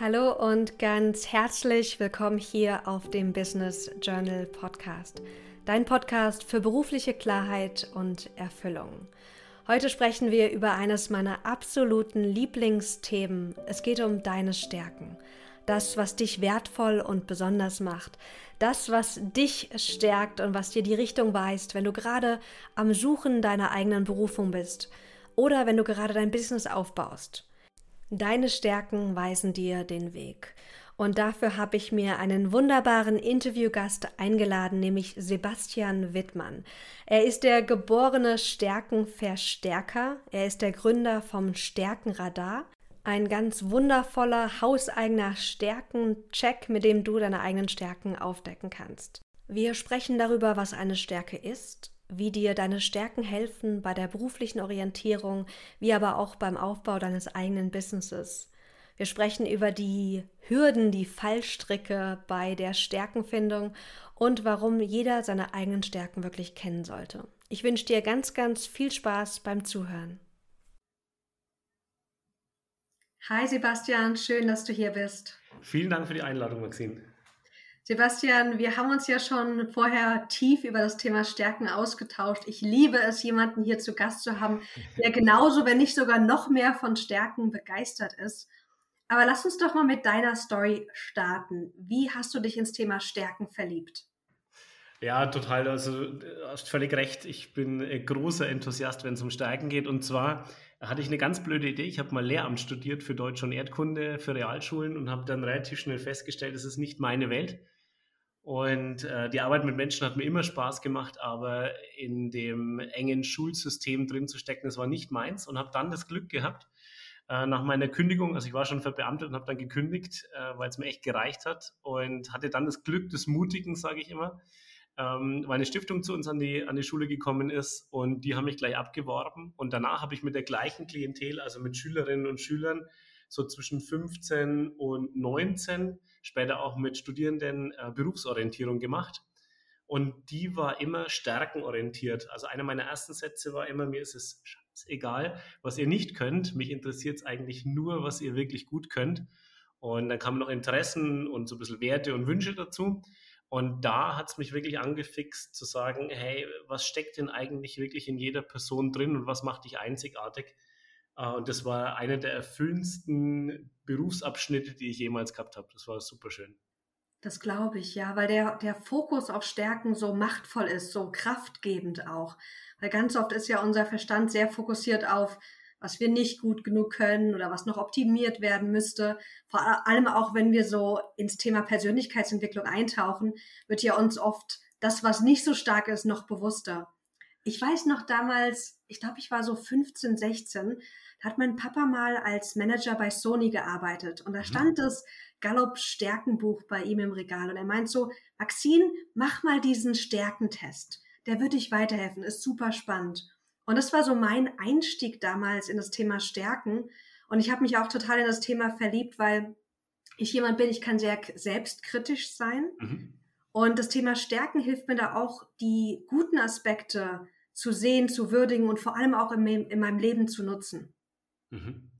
Hallo und ganz herzlich willkommen hier auf dem Business Journal Podcast, dein Podcast für berufliche Klarheit und Erfüllung. Heute sprechen wir über eines meiner absoluten Lieblingsthemen. Es geht um deine Stärken. Das, was dich wertvoll und besonders macht. Das, was dich stärkt und was dir die Richtung weist, wenn du gerade am Suchen deiner eigenen Berufung bist oder wenn du gerade dein Business aufbaust. Deine Stärken weisen dir den Weg. Und dafür habe ich mir einen wunderbaren Interviewgast eingeladen, nämlich Sebastian Wittmann. Er ist der geborene Stärkenverstärker. Er ist der Gründer vom Stärkenradar. Ein ganz wundervoller, hauseigener Stärkencheck, mit dem du deine eigenen Stärken aufdecken kannst. Wir sprechen darüber, was eine Stärke ist, wie dir deine Stärken helfen bei der beruflichen Orientierung, wie aber auch beim Aufbau deines eigenen Businesses. Wir sprechen über die Hürden, die Fallstricke bei der Stärkenfindung und warum jeder seine eigenen Stärken wirklich kennen sollte. Ich wünsche dir ganz, ganz viel Spaß beim Zuhören. Hi Sebastian, schön, dass du hier bist. Vielen Dank für die Einladung, Maxine. Sebastian, wir haben uns ja schon vorher tief über das Thema Stärken ausgetauscht. Ich liebe es, jemanden hier zu Gast zu haben, der genauso, wenn nicht sogar noch mehr von Stärken begeistert ist. Aber lass uns doch mal mit deiner Story starten. Wie hast du dich ins Thema Stärken verliebt? Ja, total. Also du hast völlig recht. Ich bin großer Enthusiast, wenn es um Stärken geht. Und zwar hatte ich eine ganz blöde Idee. Ich habe mal Lehramt studiert für Deutsch und Erdkunde für Realschulen und habe dann relativ schnell festgestellt, es ist nicht meine Welt. Und äh, die Arbeit mit Menschen hat mir immer Spaß gemacht, aber in dem engen Schulsystem drin zu stecken, das war nicht meins und habe dann das Glück gehabt, äh, nach meiner Kündigung, also ich war schon verbeamtet und habe dann gekündigt, äh, weil es mir echt gereicht hat und hatte dann das Glück des Mutigen, sage ich immer, ähm, weil eine Stiftung zu uns an die, an die Schule gekommen ist und die haben mich gleich abgeworben und danach habe ich mit der gleichen Klientel, also mit Schülerinnen und Schülern, so zwischen 15 und 19, später auch mit Studierenden äh, Berufsorientierung gemacht. Und die war immer stärkenorientiert. Also einer meiner ersten Sätze war immer, mir ist es egal, was ihr nicht könnt. Mich interessiert es eigentlich nur, was ihr wirklich gut könnt. Und dann kamen noch Interessen und so ein bisschen Werte und Wünsche dazu. Und da hat es mich wirklich angefixt zu sagen, hey, was steckt denn eigentlich wirklich in jeder Person drin und was macht dich einzigartig? Äh, und das war einer der erfüllendsten Berufsabschnitte, die ich jemals gehabt habe. Das war super schön. Das glaube ich, ja, weil der, der Fokus auf Stärken so machtvoll ist, so kraftgebend auch. Weil ganz oft ist ja unser Verstand sehr fokussiert auf, was wir nicht gut genug können oder was noch optimiert werden müsste. Vor allem auch, wenn wir so ins Thema Persönlichkeitsentwicklung eintauchen, wird ja uns oft das, was nicht so stark ist, noch bewusster. Ich weiß noch damals, ich glaube, ich war so 15, 16, hat mein Papa mal als Manager bei Sony gearbeitet und da mhm. stand das Gallup Stärkenbuch bei ihm im Regal und er meint so, Maxine, mach mal diesen Stärkentest. Der wird dich weiterhelfen, ist super spannend. Und das war so mein Einstieg damals in das Thema Stärken und ich habe mich auch total in das Thema verliebt, weil ich jemand bin, ich kann sehr selbstkritisch sein. Mhm. Und das Thema Stärken hilft mir da auch, die guten Aspekte zu sehen, zu würdigen und vor allem auch in, in meinem Leben zu nutzen. Mhm.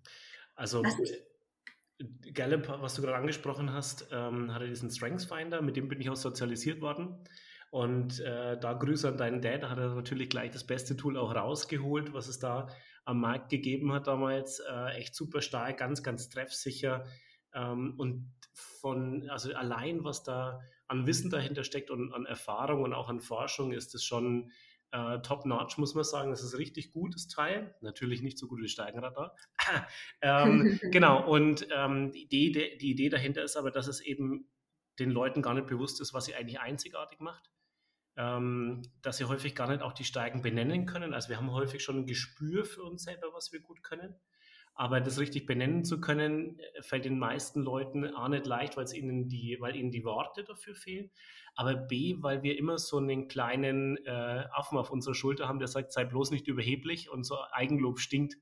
Also äh, Gallup, was du gerade angesprochen hast, ähm, hatte diesen Strengths Finder, mit dem bin ich auch sozialisiert worden. Und äh, da Grüße an deinen Dad, da hat er natürlich gleich das beste Tool auch rausgeholt, was es da am Markt gegeben hat damals. Äh, echt super stark, ganz, ganz treffsicher. Ähm, und von, also allein, was da an Wissen dahinter steckt und an Erfahrung und auch an Forschung, ist es schon äh, top-notch, muss man sagen. Das ist ein richtig gutes Teil. Natürlich nicht so gut wie Steigenradar. ähm, genau, und ähm, die, Idee, die Idee dahinter ist aber, dass es eben den Leuten gar nicht bewusst ist, was sie eigentlich einzigartig macht. Ähm, dass sie häufig gar nicht auch die Steigen benennen können. Also wir haben häufig schon ein Gespür für uns selber, was wir gut können. Aber das richtig benennen zu können, äh, fällt den meisten Leuten A nicht leicht, weil, ihnen die, weil ihnen die Worte dafür fehlen. Aber B, weil wir immer so einen kleinen äh, Affen auf unserer Schulter haben, der sagt, sei bloß nicht überheblich und so Eigenlob stinkt.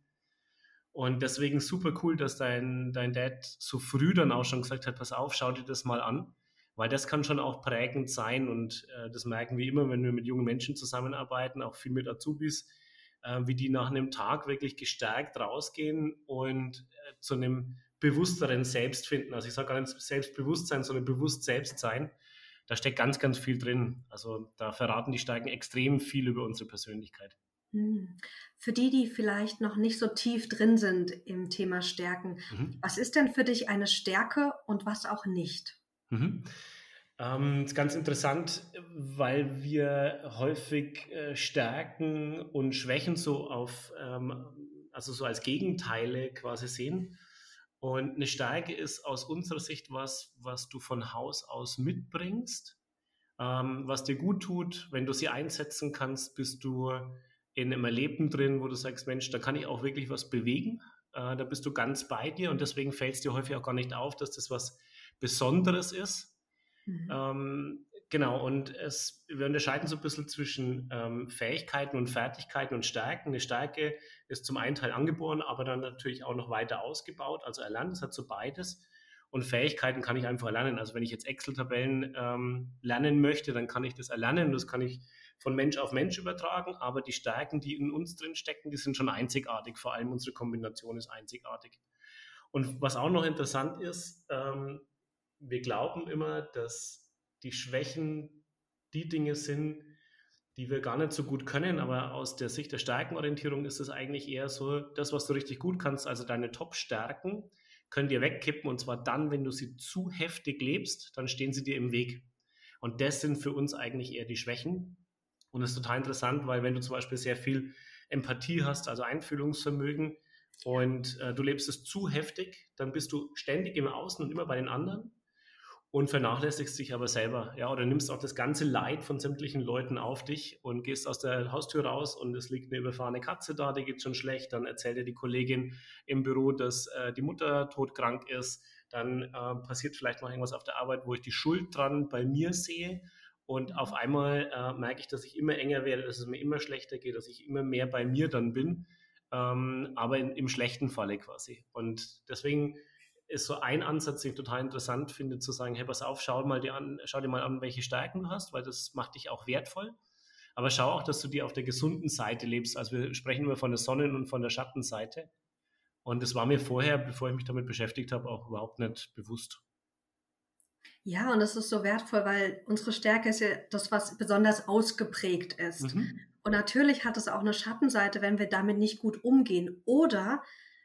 Und deswegen super cool, dass dein, dein Dad so früh dann auch schon gesagt hat, pass auf, schau dir das mal an. Weil das kann schon auch prägend sein und äh, das merken wir immer, wenn wir mit jungen Menschen zusammenarbeiten, auch viel mit Azubis äh, wie die nach einem Tag wirklich gestärkt rausgehen und äh, zu einem bewussteren Selbst finden. Also ich sage gar nicht Selbstbewusstsein, sondern bewusst Selbstsein. Da steckt ganz, ganz viel drin. Also da verraten die Steigen extrem viel über unsere Persönlichkeit. Hm. Für die, die vielleicht noch nicht so tief drin sind im Thema Stärken, mhm. was ist denn für dich eine Stärke und was auch nicht? Mhm. Ähm, ist ganz interessant, weil wir häufig äh, Stärken und Schwächen so auf, ähm, also so als Gegenteile quasi sehen. Und eine Stärke ist aus unserer Sicht was, was du von Haus aus mitbringst, ähm, was dir gut tut. Wenn du sie einsetzen kannst, bist du in einem Erleben drin, wo du sagst, Mensch, da kann ich auch wirklich was bewegen. Äh, da bist du ganz bei dir und deswegen fällt es dir häufig auch gar nicht auf, dass das was Besonderes ist. Mhm. Ähm, genau, und es, wir unterscheiden so ein bisschen zwischen ähm, Fähigkeiten und Fertigkeiten und Stärken. Eine Stärke ist zum einen Teil angeboren, aber dann natürlich auch noch weiter ausgebaut, also erlernt. Es hat so beides. Und Fähigkeiten kann ich einfach erlernen. Also wenn ich jetzt Excel-Tabellen ähm, lernen möchte, dann kann ich das erlernen. Das kann ich von Mensch auf Mensch übertragen, aber die Stärken, die in uns drin stecken, die sind schon einzigartig. Vor allem unsere Kombination ist einzigartig. Und was auch noch interessant ist, ähm, wir glauben immer, dass die Schwächen die Dinge sind, die wir gar nicht so gut können, aber aus der Sicht der Stärkenorientierung ist es eigentlich eher so, das, was du richtig gut kannst, also deine Top-Stärken, können dir wegkippen und zwar dann, wenn du sie zu heftig lebst, dann stehen sie dir im Weg. Und das sind für uns eigentlich eher die Schwächen. Und das ist total interessant, weil wenn du zum Beispiel sehr viel Empathie hast, also Einfühlungsvermögen, und äh, du lebst es zu heftig, dann bist du ständig im Außen und immer bei den anderen und vernachlässigst dich aber selber, ja, oder nimmst auch das ganze Leid von sämtlichen Leuten auf dich und gehst aus der Haustür raus und es liegt eine überfahrene Katze da, die geht schon schlecht, dann erzählt dir die Kollegin im Büro, dass äh, die Mutter todkrank ist, dann äh, passiert vielleicht noch irgendwas auf der Arbeit, wo ich die Schuld dran bei mir sehe und auf einmal äh, merke ich, dass ich immer enger werde, dass es mir immer schlechter geht, dass ich immer mehr bei mir dann bin, ähm, aber in, im schlechten Falle quasi. Und deswegen ist so ein Ansatz, den ich total interessant finde, zu sagen, hey, pass auf, schau, mal dir, an, schau dir mal an, welche Stärken du hast, weil das macht dich auch wertvoll. Aber schau auch, dass du dir auf der gesunden Seite lebst. Also wir sprechen immer von der Sonnen- und von der Schattenseite. Und das war mir vorher, bevor ich mich damit beschäftigt habe, auch überhaupt nicht bewusst. Ja, und das ist so wertvoll, weil unsere Stärke ist ja das, was besonders ausgeprägt ist. Mhm. Und natürlich hat es auch eine Schattenseite, wenn wir damit nicht gut umgehen oder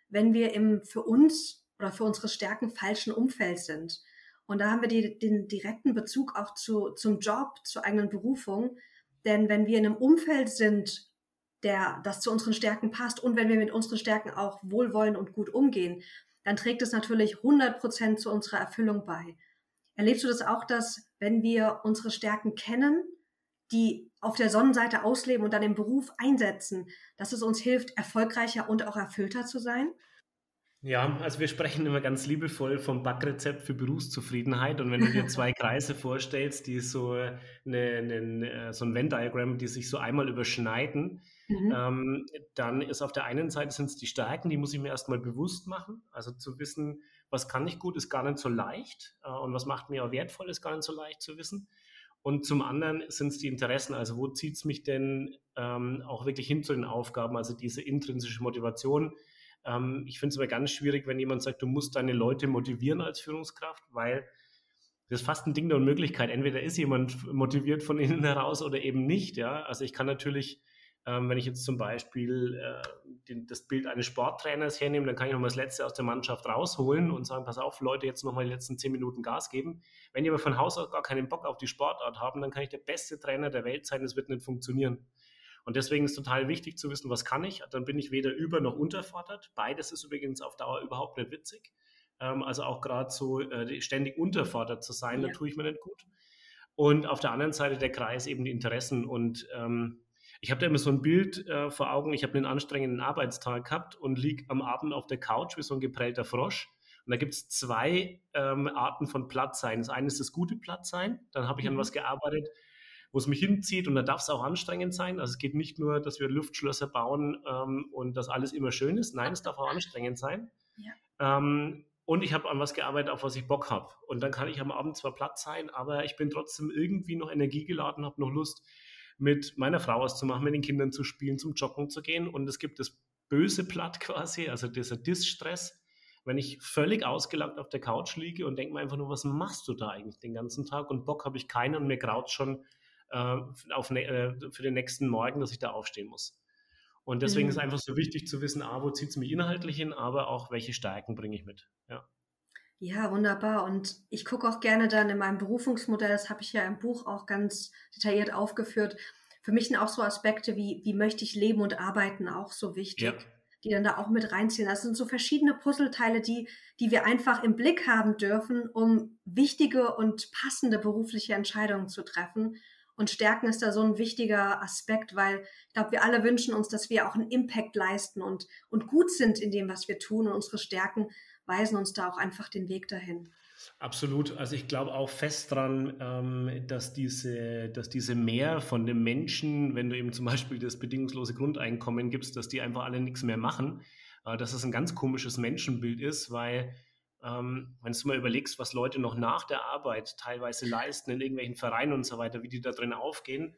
wenn wir im für uns oder für unsere Stärken falschen Umfeld sind. Und da haben wir die, den direkten Bezug auch zu, zum Job, zur eigenen Berufung. Denn wenn wir in einem Umfeld sind, der das zu unseren Stärken passt und wenn wir mit unseren Stärken auch wohlwollend und gut umgehen, dann trägt es natürlich 100 Prozent zu unserer Erfüllung bei. Erlebst du das auch, dass wenn wir unsere Stärken kennen, die auf der Sonnenseite ausleben und dann im Beruf einsetzen, dass es uns hilft, erfolgreicher und auch erfüllter zu sein? Ja, also wir sprechen immer ganz liebevoll vom Backrezept für Berufszufriedenheit. Und wenn du dir zwei Kreise vorstellst, die so, eine, eine, äh, so ein Venn-Diagramm, die sich so einmal überschneiden, mhm. ähm, dann ist auf der einen Seite sind es die Stärken, die muss ich mir erstmal bewusst machen. Also zu wissen, was kann ich gut, ist gar nicht so leicht. Äh, und was macht mir auch wertvoll, ist gar nicht so leicht zu wissen. Und zum anderen sind es die Interessen. Also wo zieht es mich denn ähm, auch wirklich hin zu den Aufgaben? Also diese intrinsische Motivation. Ähm, ich finde es aber ganz schwierig, wenn jemand sagt, du musst deine Leute motivieren als Führungskraft, weil das ist fast ein Ding der Unmöglichkeit. Entweder ist jemand motiviert von innen heraus oder eben nicht. Ja? Also ich kann natürlich ähm, wenn ich jetzt zum Beispiel äh, den, das Bild eines Sporttrainers hernehme, dann kann ich nochmal das Letzte aus der Mannschaft rausholen und sagen, pass auf, Leute, jetzt nochmal die letzten zehn Minuten Gas geben. Wenn die aber von Haus aus gar keinen Bock auf die Sportart haben, dann kann ich der beste Trainer der Welt sein, das wird nicht funktionieren. Und deswegen ist total wichtig zu wissen, was kann ich. Dann bin ich weder über- noch unterfordert. Beides ist übrigens auf Dauer überhaupt nicht witzig. Ähm, also auch gerade so äh, ständig unterfordert zu sein, ja. da tue ich mir nicht gut. Und auf der anderen Seite der Kreis eben die Interessen und ähm, ich habe da immer so ein Bild äh, vor Augen, ich habe einen anstrengenden Arbeitstag gehabt und liege am Abend auf der Couch wie so ein geprellter Frosch. Und da gibt es zwei ähm, Arten von Plattsein. Das eine ist das gute Plattsein, dann habe ich an mhm. was gearbeitet, wo es mich hinzieht und da darf es auch anstrengend sein. Also es geht nicht nur, dass wir Luftschlösser bauen ähm, und dass alles immer schön ist. Nein, es darf auch anstrengend sein. Ja. Ähm, und ich habe an was gearbeitet, auf was ich Bock habe. Und dann kann ich am Abend zwar platt sein, aber ich bin trotzdem irgendwie noch energiegeladen, habe noch Lust, mit meiner Frau auszumachen, mit den Kindern zu spielen, zum Joggen zu gehen. Und es gibt das böse Blatt quasi, also dieser Distress, wenn ich völlig ausgelagt auf der Couch liege und denke mir einfach nur, was machst du da eigentlich den ganzen Tag? Und Bock habe ich keinen und mir graut schon äh, auf, ne, äh, für den nächsten Morgen, dass ich da aufstehen muss. Und deswegen mhm. ist einfach so wichtig zu wissen, A, wo zieht es mich inhaltlich hin, aber auch, welche Stärken bringe ich mit. Ja. Ja, wunderbar. Und ich gucke auch gerne dann in meinem Berufungsmodell, das habe ich ja im Buch auch ganz detailliert aufgeführt. Für mich sind auch so Aspekte wie, wie möchte ich leben und arbeiten auch so wichtig, ja. die dann da auch mit reinziehen. Das sind so verschiedene Puzzleteile, die, die wir einfach im Blick haben dürfen, um wichtige und passende berufliche Entscheidungen zu treffen. Und Stärken ist da so ein wichtiger Aspekt, weil ich glaube, wir alle wünschen uns, dass wir auch einen Impact leisten und, und gut sind in dem, was wir tun. Und unsere Stärken weisen uns da auch einfach den Weg dahin. Absolut. Also ich glaube auch fest dran, ähm, dass, diese, dass diese Mehr von den Menschen, wenn du eben zum Beispiel das bedingungslose Grundeinkommen gibst, dass die einfach alle nichts mehr machen, äh, dass es ein ganz komisches Menschenbild ist, weil ähm, wenn du mal überlegst, was Leute noch nach der Arbeit teilweise leisten in irgendwelchen Vereinen und so weiter, wie die da drin aufgehen,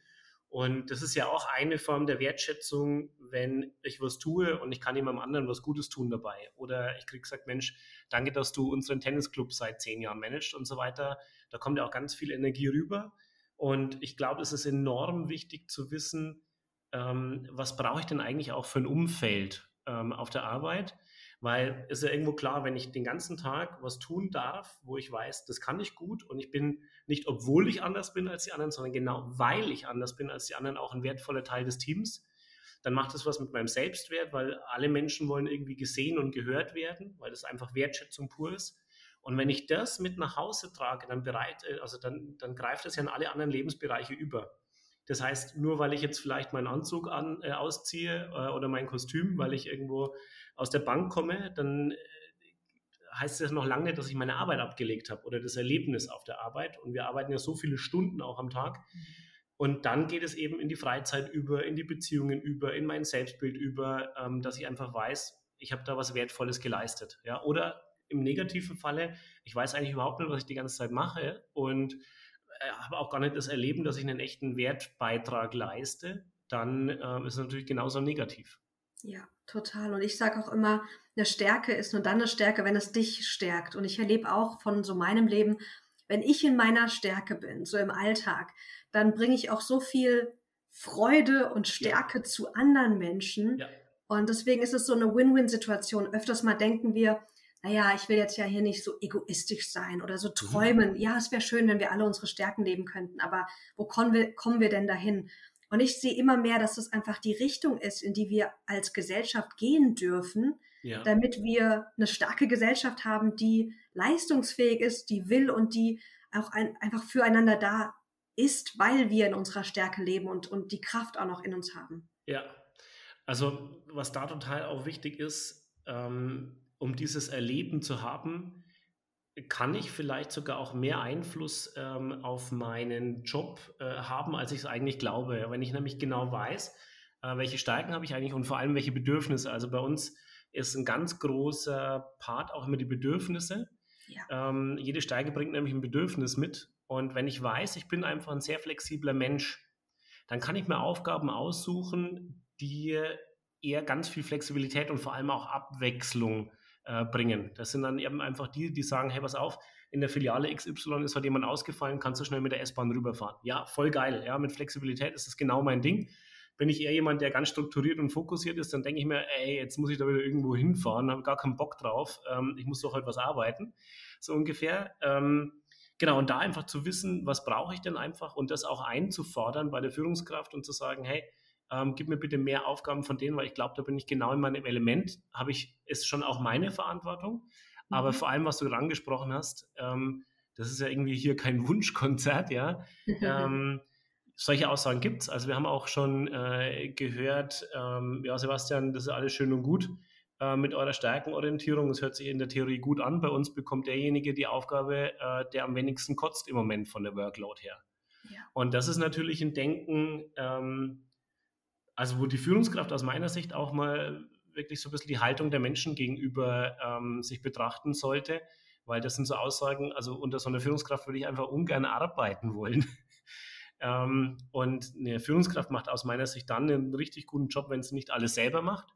und das ist ja auch eine Form der Wertschätzung, wenn ich was tue und ich kann jemandem anderen was Gutes tun dabei. Oder ich kriege gesagt, Mensch, danke, dass du unseren Tennisclub seit zehn Jahren managst und so weiter. Da kommt ja auch ganz viel Energie rüber. Und ich glaube, es ist enorm wichtig zu wissen, ähm, was brauche ich denn eigentlich auch für ein Umfeld ähm, auf der Arbeit? Weil es ist ja irgendwo klar, wenn ich den ganzen Tag was tun darf, wo ich weiß, das kann ich gut und ich bin nicht, obwohl ich anders bin als die anderen, sondern genau weil ich anders bin als die anderen, auch ein wertvoller Teil des Teams, dann macht das was mit meinem Selbstwert, weil alle Menschen wollen irgendwie gesehen und gehört werden, weil das einfach Wertschätzung pur ist. Und wenn ich das mit nach Hause trage, dann bereit, äh, also dann, dann greift das ja in alle anderen Lebensbereiche über. Das heißt, nur weil ich jetzt vielleicht meinen Anzug an, äh, ausziehe äh, oder mein Kostüm, weil ich irgendwo aus der Bank komme, dann äh, heißt das noch lange nicht, dass ich meine Arbeit abgelegt habe oder das Erlebnis auf der Arbeit. Und wir arbeiten ja so viele Stunden auch am Tag. Und dann geht es eben in die Freizeit über, in die Beziehungen über, in mein Selbstbild über, ähm, dass ich einfach weiß, ich habe da was Wertvolles geleistet. Ja? Oder im negativen Falle, ich weiß eigentlich überhaupt nicht, was ich die ganze Zeit mache und äh, habe auch gar nicht das Erleben, dass ich einen echten Wertbeitrag leiste, dann äh, ist es natürlich genauso negativ. Ja, total. Und ich sage auch immer, eine Stärke ist nur dann eine Stärke, wenn es dich stärkt. Und ich erlebe auch von so meinem Leben, wenn ich in meiner Stärke bin, so im Alltag, dann bringe ich auch so viel Freude und Stärke ja. zu anderen Menschen. Ja. Und deswegen ist es so eine Win-Win-Situation. Öfters mal denken wir, naja, ich will jetzt ja hier nicht so egoistisch sein oder so mhm. träumen. Mhm. Ja, es wäre schön, wenn wir alle unsere Stärken leben könnten, aber wo kommen wir, kommen wir denn dahin? Und ich sehe immer mehr, dass das einfach die Richtung ist, in die wir als Gesellschaft gehen dürfen, ja. damit wir eine starke Gesellschaft haben, die leistungsfähig ist, die will und die auch ein, einfach füreinander da ist, weil wir in unserer Stärke leben und, und die Kraft auch noch in uns haben. Ja, also was da total auch wichtig ist, ähm, um dieses Erleben zu haben, kann ich vielleicht sogar auch mehr Einfluss ähm, auf meinen Job äh, haben, als ich es eigentlich glaube. Wenn ich nämlich genau weiß, äh, welche Stärken habe ich eigentlich und vor allem welche Bedürfnisse. Also bei uns ist ein ganz großer Part auch immer die Bedürfnisse. Ja. Ähm, jede Stärke bringt nämlich ein Bedürfnis mit. Und wenn ich weiß, ich bin einfach ein sehr flexibler Mensch, dann kann ich mir Aufgaben aussuchen, die eher ganz viel Flexibilität und vor allem auch Abwechslung äh, bringen. Das sind dann eben einfach die, die sagen, hey, pass auf, in der Filiale XY ist halt jemand ausgefallen, kannst du schnell mit der S-Bahn rüberfahren. Ja, voll geil. Ja, mit Flexibilität ist das genau mein Ding. Bin ich eher jemand, der ganz strukturiert und fokussiert ist, dann denke ich mir, ey, jetzt muss ich da wieder irgendwo hinfahren, habe gar keinen Bock drauf. Ähm, ich muss doch halt was arbeiten, so ungefähr. Ähm, genau, und da einfach zu wissen, was brauche ich denn einfach und das auch einzufordern bei der Führungskraft und zu sagen, hey, ähm, gib mir bitte mehr Aufgaben von denen, weil ich glaube, da bin ich genau in meinem Element, habe ich, ist schon auch meine Verantwortung. Mhm. Aber vor allem, was du angesprochen hast, ähm, das ist ja irgendwie hier kein Wunschkonzert, ja. ähm, solche Aussagen gibt es. Also wir haben auch schon äh, gehört, ähm, ja, Sebastian, das ist alles schön und gut äh, mit eurer Stärkenorientierung. Es hört sich in der Theorie gut an. Bei uns bekommt derjenige die Aufgabe, äh, der am wenigsten kotzt im Moment von der Workload her. Ja. Und das ist natürlich ein Denken, ähm, also wo die Führungskraft aus meiner Sicht auch mal wirklich so ein bisschen die Haltung der Menschen gegenüber ähm, sich betrachten sollte, weil das sind so Aussagen, also unter so einer Führungskraft würde ich einfach ungern arbeiten wollen. ähm, und eine Führungskraft macht aus meiner Sicht dann einen richtig guten Job, wenn sie nicht alles selber macht,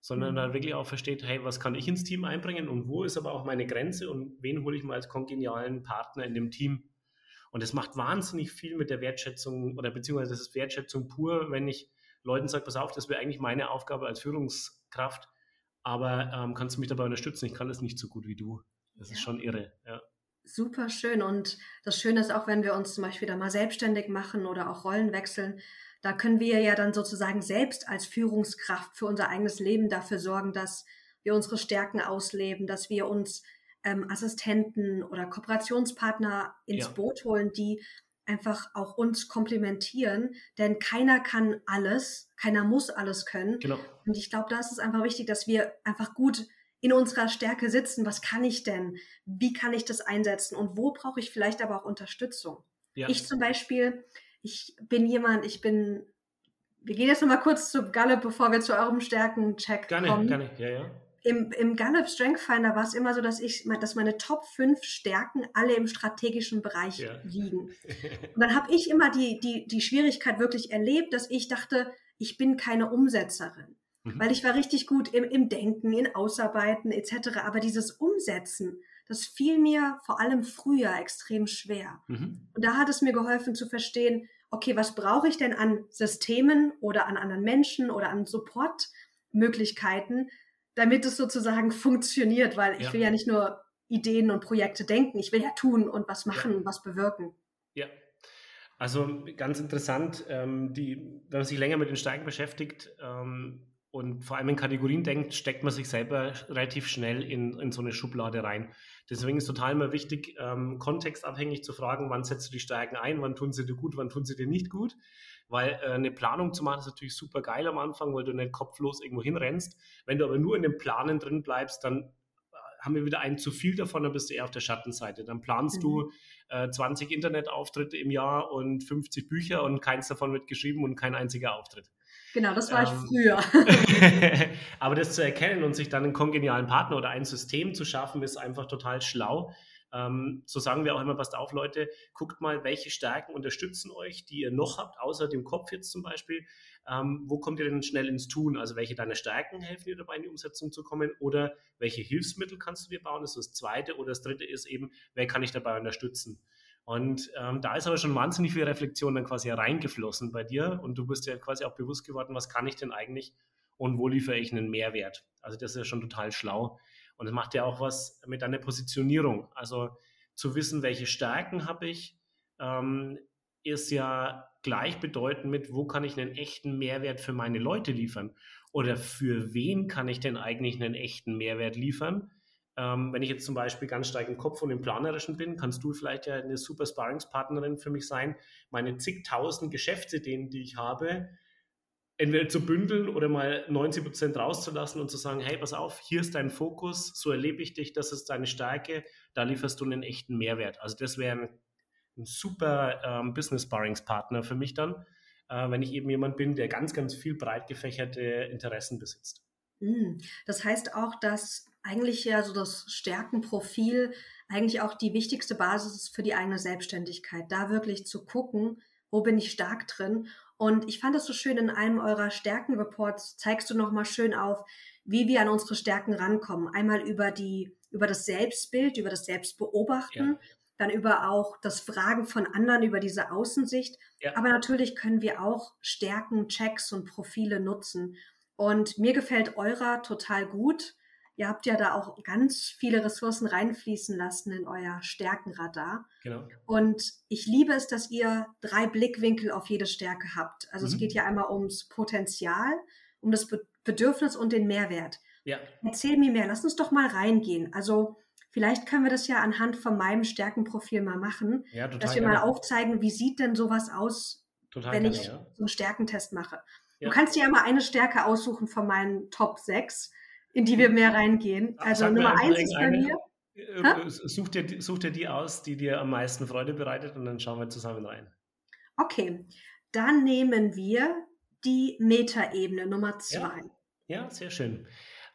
sondern mhm. dann wirklich auch versteht, hey, was kann ich ins Team einbringen und wo ist aber auch meine Grenze und wen hole ich mal als kongenialen Partner in dem Team. Und es macht wahnsinnig viel mit der Wertschätzung oder beziehungsweise das ist Wertschätzung pur, wenn ich Leuten sage, pass auf, das wäre eigentlich meine Aufgabe als Führungskraft, aber ähm, kannst du mich dabei unterstützen? Ich kann das nicht so gut wie du. Das ja. ist schon irre, ja. Super schön. Und das Schöne ist auch, wenn wir uns zum Beispiel da mal selbstständig machen oder auch Rollen wechseln, da können wir ja dann sozusagen selbst als Führungskraft für unser eigenes Leben dafür sorgen, dass wir unsere Stärken ausleben, dass wir uns ähm, Assistenten oder Kooperationspartner ins ja. Boot holen, die einfach auch uns komplementieren, denn keiner kann alles, keiner muss alles können. Genau. Und ich glaube, da ist es einfach wichtig, dass wir einfach gut in unserer Stärke sitzen. Was kann ich denn? Wie kann ich das einsetzen? Und wo brauche ich vielleicht aber auch Unterstützung? Ja. Ich zum Beispiel, ich bin jemand, ich bin, wir gehen jetzt nochmal kurz zu Gallup, bevor wir zu eurem Stärkencheck kommen. Gerne, gerne, ja, ja im, im Gallup Strength Finder war es immer so, dass ich, dass meine Top 5 Stärken alle im strategischen Bereich ja. liegen. Und dann habe ich immer die, die, die Schwierigkeit wirklich erlebt, dass ich dachte, ich bin keine Umsetzerin. Mhm. Weil ich war richtig gut im, im Denken, in Ausarbeiten etc. Aber dieses Umsetzen, das fiel mir vor allem früher extrem schwer. Mhm. Und da hat es mir geholfen zu verstehen, okay, was brauche ich denn an Systemen oder an anderen Menschen oder an Supportmöglichkeiten, damit es sozusagen funktioniert, weil ich will ja nicht nur Ideen und Projekte denken, ich will ja tun und was machen ja. und was bewirken. Ja. Also ganz interessant, ähm, die, wenn man sich länger mit den Steigen beschäftigt ähm, und vor allem in Kategorien denkt, steckt man sich selber relativ schnell in, in so eine Schublade rein. Deswegen ist total immer wichtig, ähm, kontextabhängig zu fragen, wann setzt du die Steigen ein, wann tun sie dir gut, wann tun sie dir nicht gut. Weil äh, eine Planung zu machen ist natürlich super geil am Anfang, weil du nicht kopflos irgendwo hinrennst. Wenn du aber nur in den Planen drin bleibst, dann äh, haben wir wieder einen zu viel davon, dann bist du eher auf der Schattenseite. Dann planst mhm. du äh, 20 Internetauftritte im Jahr und 50 Bücher und keins davon wird geschrieben und kein einziger Auftritt. Genau, das war ähm, ich früher. aber das zu erkennen und sich dann einen kongenialen Partner oder ein System zu schaffen, ist einfach total schlau. Ähm, so sagen wir auch immer, passt auf, Leute, guckt mal, welche Stärken unterstützen euch, die ihr noch habt, außer dem Kopf jetzt zum Beispiel. Ähm, wo kommt ihr denn schnell ins Tun? Also welche deiner Stärken helfen dir dabei, in die Umsetzung zu kommen? Oder welche Hilfsmittel kannst du dir bauen? Das ist das Zweite. Oder das Dritte ist eben, wer kann ich dabei unterstützen? Und ähm, da ist aber schon wahnsinnig viel Reflexion dann quasi reingeflossen bei dir und du bist ja quasi auch bewusst geworden, was kann ich denn eigentlich und wo liefere ich einen Mehrwert? Also das ist ja schon total schlau. Und es macht ja auch was mit deiner Positionierung. Also zu wissen, welche Stärken habe ich, ähm, ist ja gleichbedeutend mit, wo kann ich einen echten Mehrwert für meine Leute liefern? Oder für wen kann ich denn eigentlich einen echten Mehrwert liefern? Ähm, wenn ich jetzt zum Beispiel ganz stark im Kopf und im Planerischen bin, kannst du vielleicht ja eine super Sparringspartnerin für mich sein, meine zigtausend Geschäftsideen, die ich habe, entweder zu bündeln oder mal 90 Prozent rauszulassen und zu sagen, hey, pass auf, hier ist dein Fokus, so erlebe ich dich, das ist deine Stärke, da lieferst du einen echten Mehrwert. Also das wäre ein, ein, super ähm, Business-Sparringspartner für mich dann, äh, wenn ich eben jemand bin, der ganz, ganz viel breit gefächerte Interessen besitzt. Hm, das heißt auch, dass eigentlich ja so das Stärkenprofil eigentlich auch die wichtigste Basis ist für die eigene Selbstständigkeit, da wirklich zu gucken, wo bin ich stark drin und ich fand das so schön, in einem eurer Stärkenreports zeigst du nochmal schön auf, wie wir an unsere Stärken rankommen. Einmal über die, über das Selbstbild, über das Selbstbeobachten, ja. dann über auch das Fragen von anderen, über diese Außensicht. Ja. Aber natürlich können wir auch Stärken, Checks und Profile nutzen. Und mir gefällt eurer total gut. Ihr habt ja da auch ganz viele Ressourcen reinfließen lassen in euer Stärkenradar. Genau. Und ich liebe es, dass ihr drei Blickwinkel auf jede Stärke habt. Also mhm. es geht ja einmal ums Potenzial, um das Bedürfnis und den Mehrwert. Ja. Erzähl mir mehr, lass uns doch mal reingehen. Also vielleicht können wir das ja anhand von meinem Stärkenprofil mal machen, ja, dass wir mal aufzeigen, wie sieht denn sowas aus, total wenn ich ja. so einen Stärkentest mache. Du kannst dir ja mal eine Stärke aussuchen von meinen Top 6 in die wir mehr reingehen. Also Nummer eins ist bei mir. Äh, such dir, such dir die aus, die dir am meisten Freude bereitet und dann schauen wir zusammen rein. Okay, dann nehmen wir die Metaebene Nummer zwei. Ja, ja sehr schön.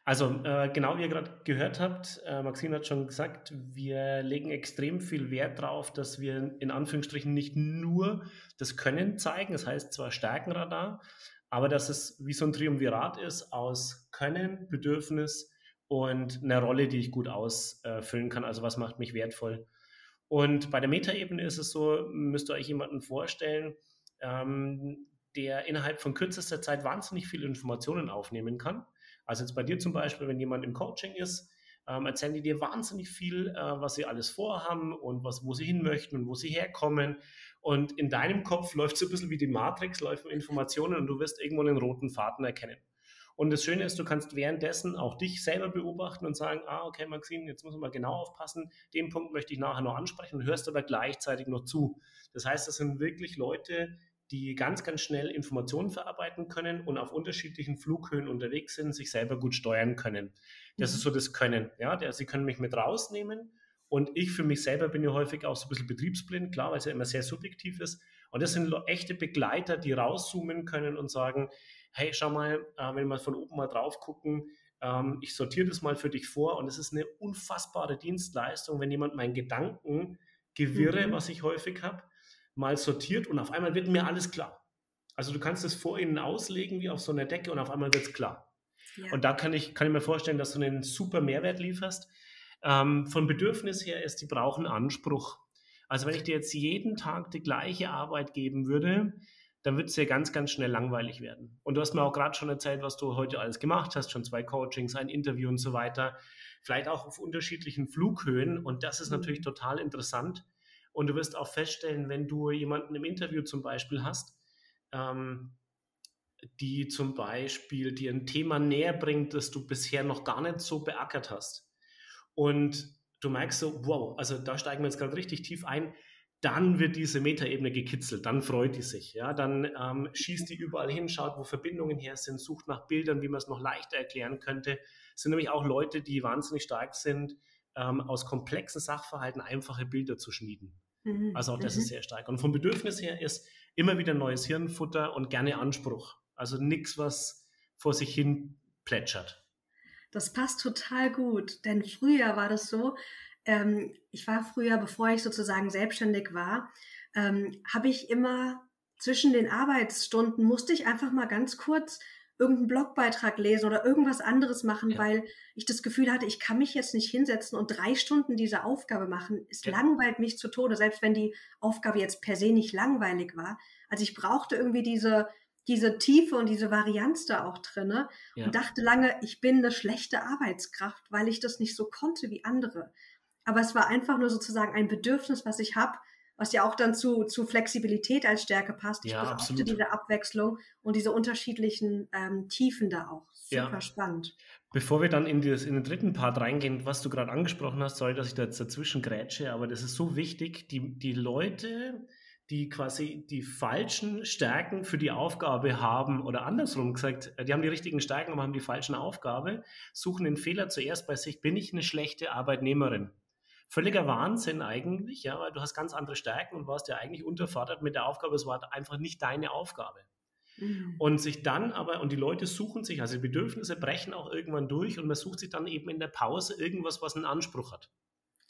Also äh, genau wie ihr gerade gehört habt, äh, Maxine hat schon gesagt, wir legen extrem viel Wert darauf, dass wir in Anführungsstrichen nicht nur das Können zeigen, das heißt zwar Stärkenradar, aber dass es wie so ein Triumvirat ist aus Können, Bedürfnis und eine Rolle, die ich gut ausfüllen kann. Also was macht mich wertvoll? Und bei der Metaebene ist es so, müsst ihr euch jemanden vorstellen, ähm, der innerhalb von kürzester Zeit wahnsinnig viele Informationen aufnehmen kann. Also jetzt bei dir zum Beispiel, wenn jemand im Coaching ist, ähm, erzählen die dir wahnsinnig viel, äh, was sie alles vorhaben und was, wo sie hin möchten und wo sie herkommen. Und in deinem Kopf läuft so ein bisschen wie die Matrix, laufen Informationen und du wirst irgendwo einen roten Faden erkennen. Und das Schöne ist, du kannst währenddessen auch dich selber beobachten und sagen, ah, okay, Maxine, jetzt muss man mal genau aufpassen, den Punkt möchte ich nachher noch ansprechen und hörst aber gleichzeitig noch zu. Das heißt, das sind wirklich Leute, die ganz, ganz schnell Informationen verarbeiten können und auf unterschiedlichen Flughöhen unterwegs sind, sich selber gut steuern können. Das mhm. ist so das Können. Ja, der, sie können mich mit rausnehmen und ich für mich selber bin ja häufig auch so ein bisschen betriebsblind, klar, weil es ja immer sehr subjektiv ist. Und das sind echte Begleiter, die rauszoomen können und sagen, hey, schau mal, äh, wenn wir von oben mal drauf gucken, ähm, ich sortiere das mal für dich vor und es ist eine unfassbare Dienstleistung, wenn jemand mein Gedankengewirre, mhm. was ich häufig habe, mal sortiert und auf einmal wird mir alles klar. Also du kannst es vor ihnen auslegen wie auf so einer Decke und auf einmal wird es klar. Ja. Und da kann ich, kann ich mir vorstellen, dass du einen super Mehrwert lieferst. Ähm, von Bedürfnis her ist, die brauchen Anspruch. Also wenn ich dir jetzt jeden Tag die gleiche Arbeit geben würde, dann wird es ja ganz, ganz schnell langweilig werden. Und du hast mir auch gerade schon erzählt, was du heute alles gemacht hast, schon zwei Coachings, ein Interview und so weiter. Vielleicht auch auf unterschiedlichen Flughöhen. Und das ist mhm. natürlich total interessant. Und du wirst auch feststellen, wenn du jemanden im Interview zum Beispiel hast, ähm, die zum Beispiel dir ein Thema näher bringt, das du bisher noch gar nicht so beackert hast. Und du merkst so, wow, also da steigen wir jetzt gerade richtig tief ein dann wird diese Metaebene gekitzelt, dann freut die sich, ja, dann ähm, schießt die überall hin, schaut, wo Verbindungen her sind, sucht nach Bildern, wie man es noch leichter erklären könnte. Es sind nämlich auch Leute, die wahnsinnig stark sind, ähm, aus komplexen Sachverhalten einfache Bilder zu schmieden. Mhm. Also auch das mhm. ist sehr stark. Und vom Bedürfnis her ist immer wieder neues Hirnfutter und gerne Anspruch. Also nichts, was vor sich hin plätschert. Das passt total gut, denn früher war das so, ähm, ich war früher, bevor ich sozusagen selbstständig war, ähm, habe ich immer zwischen den Arbeitsstunden musste ich einfach mal ganz kurz irgendeinen Blogbeitrag lesen oder irgendwas anderes machen, ja. weil ich das Gefühl hatte, ich kann mich jetzt nicht hinsetzen und drei Stunden diese Aufgabe machen. Es ja. langweilt mich zu Tode, selbst wenn die Aufgabe jetzt per se nicht langweilig war. Also ich brauchte irgendwie diese, diese Tiefe und diese Varianz da auch drinne ja. und dachte lange, ich bin eine schlechte Arbeitskraft, weil ich das nicht so konnte wie andere. Aber es war einfach nur sozusagen ein Bedürfnis, was ich habe, was ja auch dann zu, zu Flexibilität als Stärke passt. Ich ja, absolut. diese Abwechslung und diese unterschiedlichen ähm, Tiefen da auch. Super ja. spannend. Bevor wir dann in, das, in den dritten Part reingehen, was du gerade angesprochen hast, sorry, dass ich da jetzt dazwischen grätsche, aber das ist so wichtig, die, die Leute, die quasi die falschen Stärken für die Aufgabe haben oder andersrum gesagt, die haben die richtigen Stärken, aber haben die falschen Aufgabe, suchen den Fehler zuerst bei sich, bin ich eine schlechte Arbeitnehmerin? Völliger Wahnsinn eigentlich, ja, weil du hast ganz andere Stärken und warst ja eigentlich unterfordert mit der Aufgabe. Es war einfach nicht deine Aufgabe. Mhm. Und sich dann aber, und die Leute suchen sich, also die Bedürfnisse brechen auch irgendwann durch und man sucht sich dann eben in der Pause irgendwas, was einen Anspruch hat.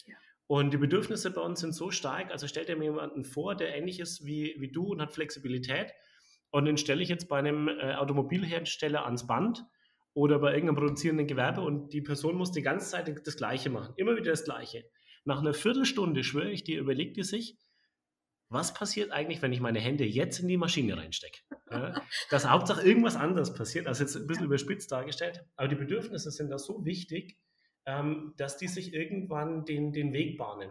Ja. Und die Bedürfnisse bei uns sind so stark, also stell dir mir jemanden vor, der ähnlich ist wie, wie du und hat Flexibilität. Und den stelle ich jetzt bei einem äh, Automobilhersteller ans Band oder bei irgendeinem produzierenden Gewerbe und die Person muss die ganze Zeit das Gleiche machen, immer wieder das Gleiche. Nach einer Viertelstunde, schwöre ich dir, überlegt die sich, was passiert eigentlich, wenn ich meine Hände jetzt in die Maschine reinstecke? Ja, dass Hauptsache irgendwas anderes passiert, also jetzt ein bisschen überspitzt dargestellt, aber die Bedürfnisse sind da so wichtig, ähm, dass die sich irgendwann den, den Weg bahnen.